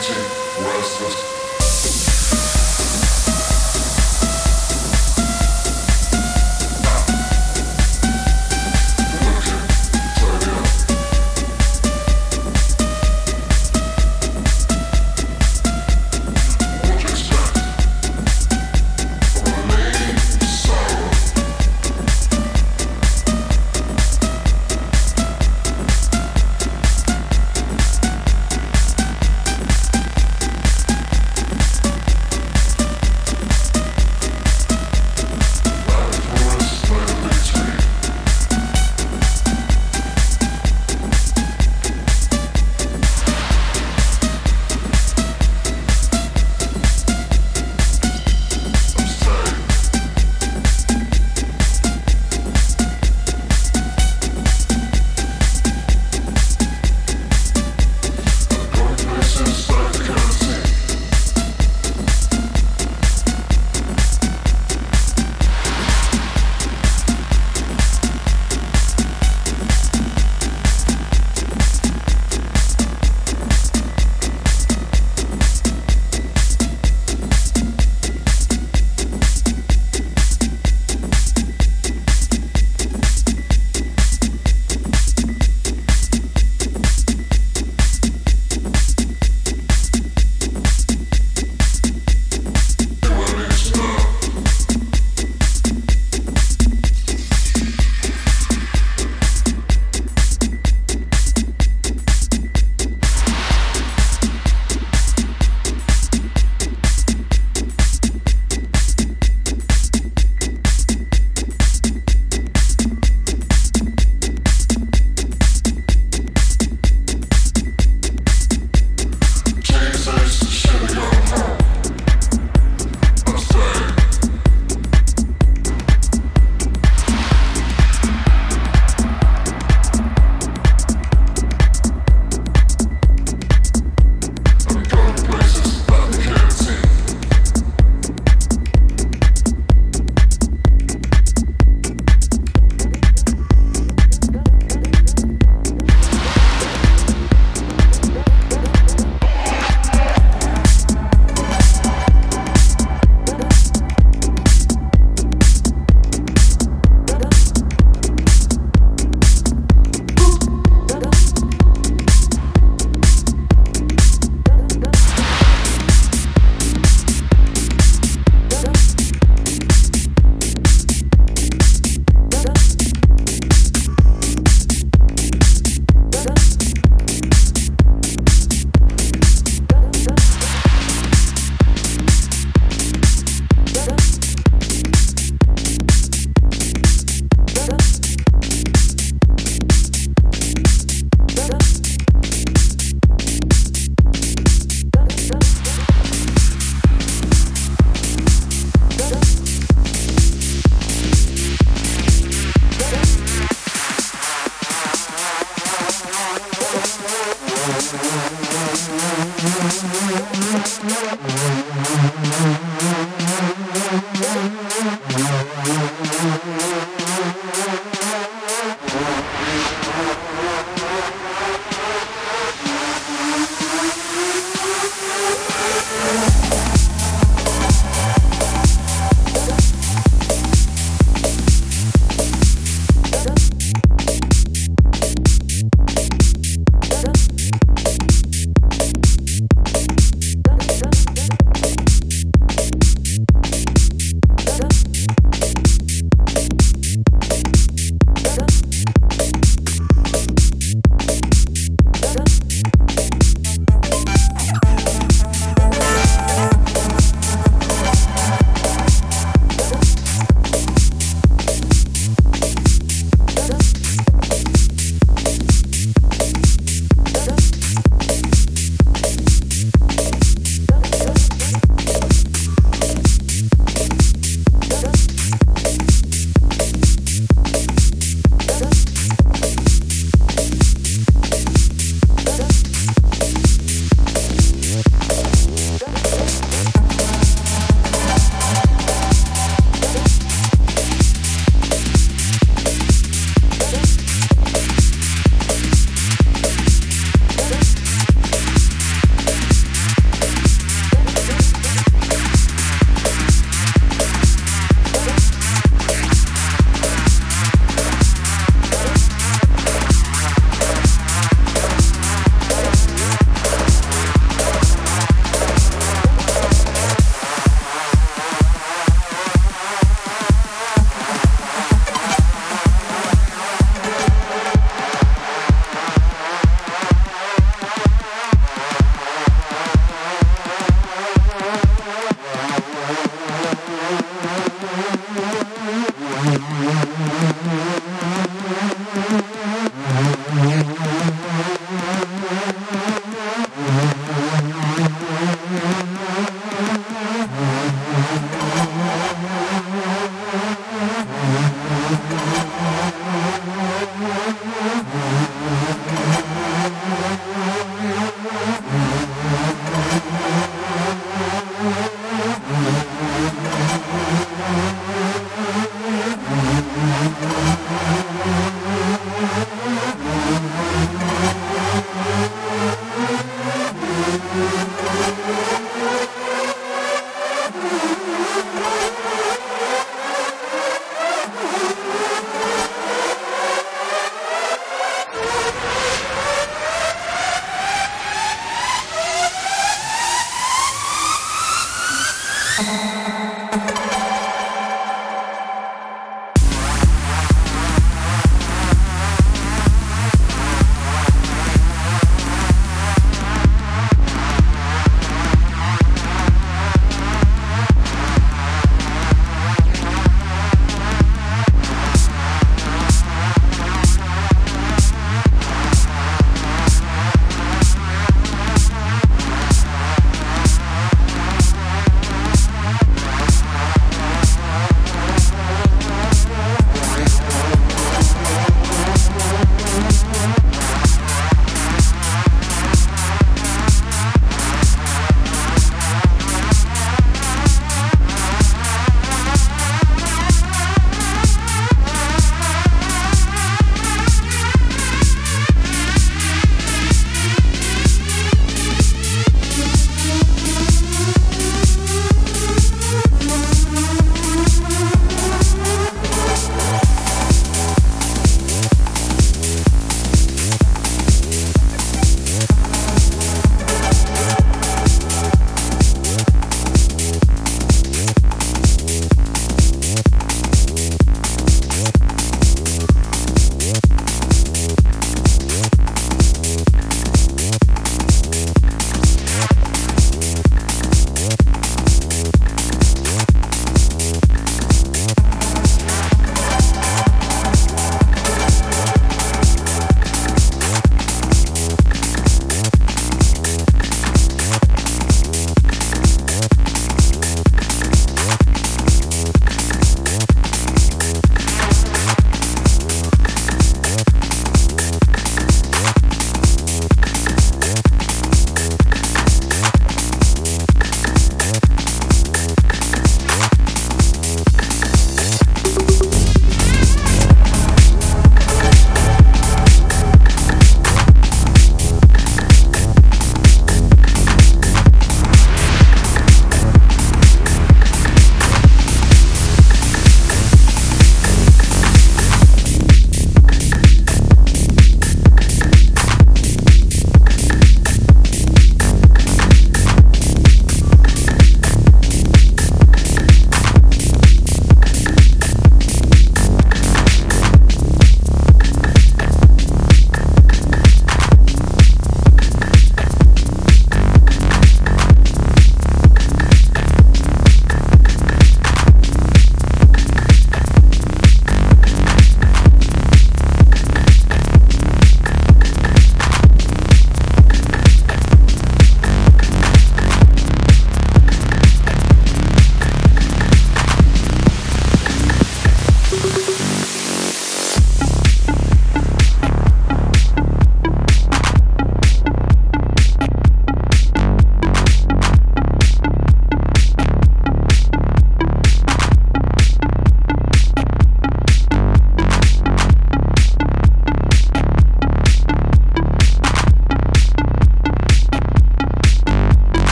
changing worthless.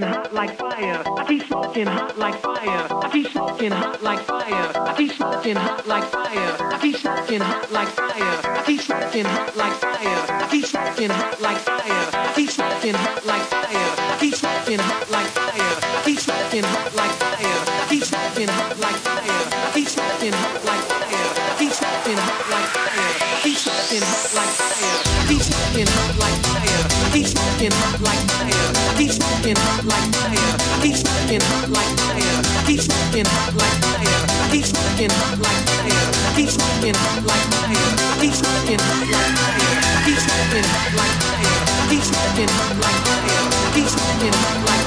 smoking hot like fire. I keep smoking hot like fire. I keep smoking hot like fire. I keep smoking hot like fire. I keep smoking hot like fire. I keep smoking hot like fire. I keep smoking hot like fire. I keep smoking hot like fire. I keep smoking hot like fire. I keep smoking hot like fire. I keep smoking hot like fire. I keep smoking hot like fire. I keep smoking hot like fire. I keep smoking hot like fire. I keep smoking hot like fire. I keep smoking hot like smoking hot like fire. He's smoking hot like fire. He's smoking hot like fire. He's smoking hot like fire. He's smoking hot like fire. He's smoking hot like fire. He's smoking hot like fire. He's smoking hot like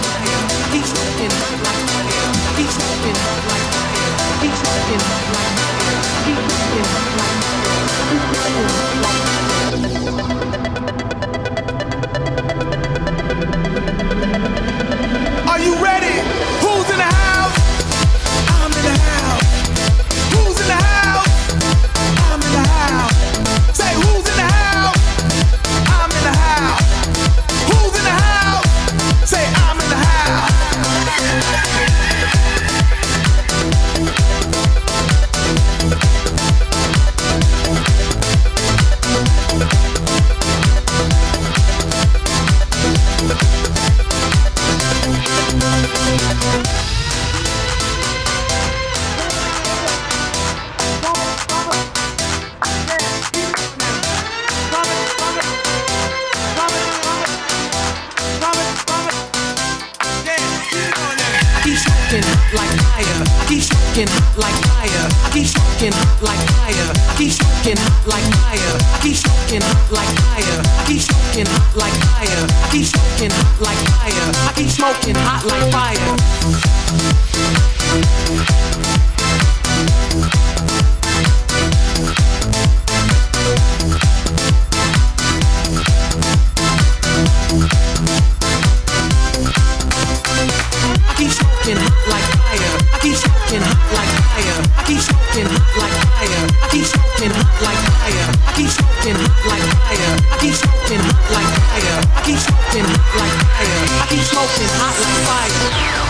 He's smoking hot like fire. He's smoking hot like fire.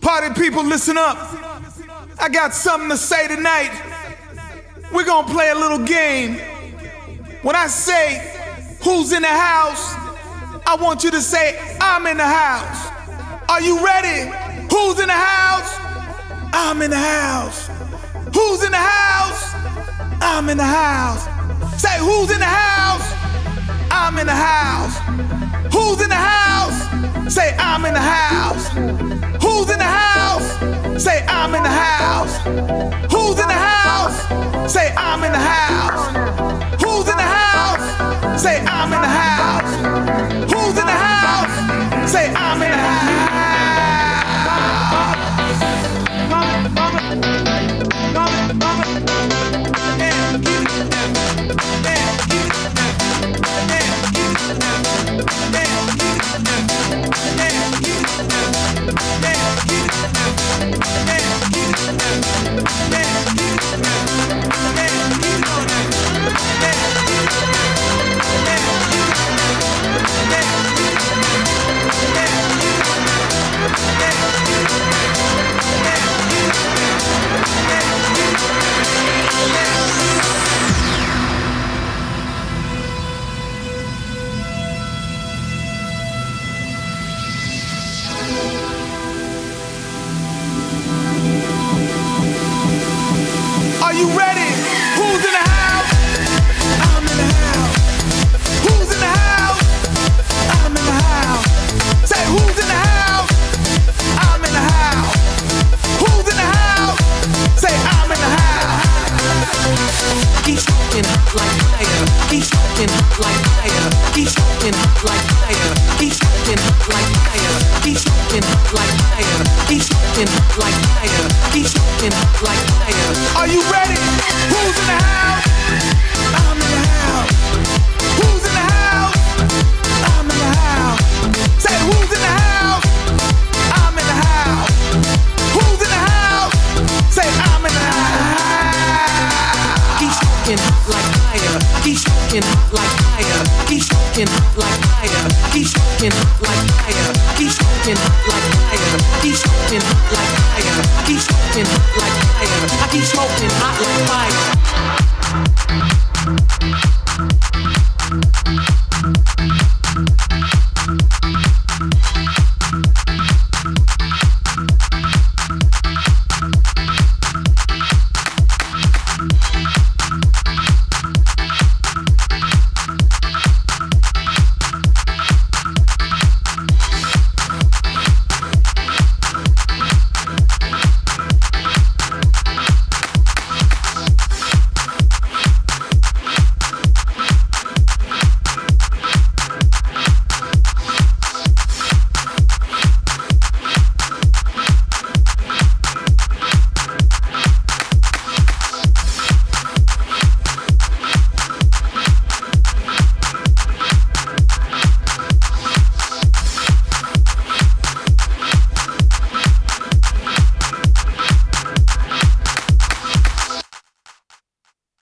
Party people, listen up. I got something to say tonight. We're gonna play a little game. When I say who's in the house, I want you to say I'm in the house. Are you ready? Who's in the house? I'm in the house. Who's in the house? I'm in the house. Say who's in the house? I'm in the house. Who's in the house? Say I'm in the house. Who's in the house? Say I'm in the house. Who's in the house? Say I'm in the house. Who's in the house? Say I'm in the house. Who's in the house? Say I'm in the house. You ready? Hot like fire. Hot like fire. He's smoking hot like fire. He's smoking hot like fire.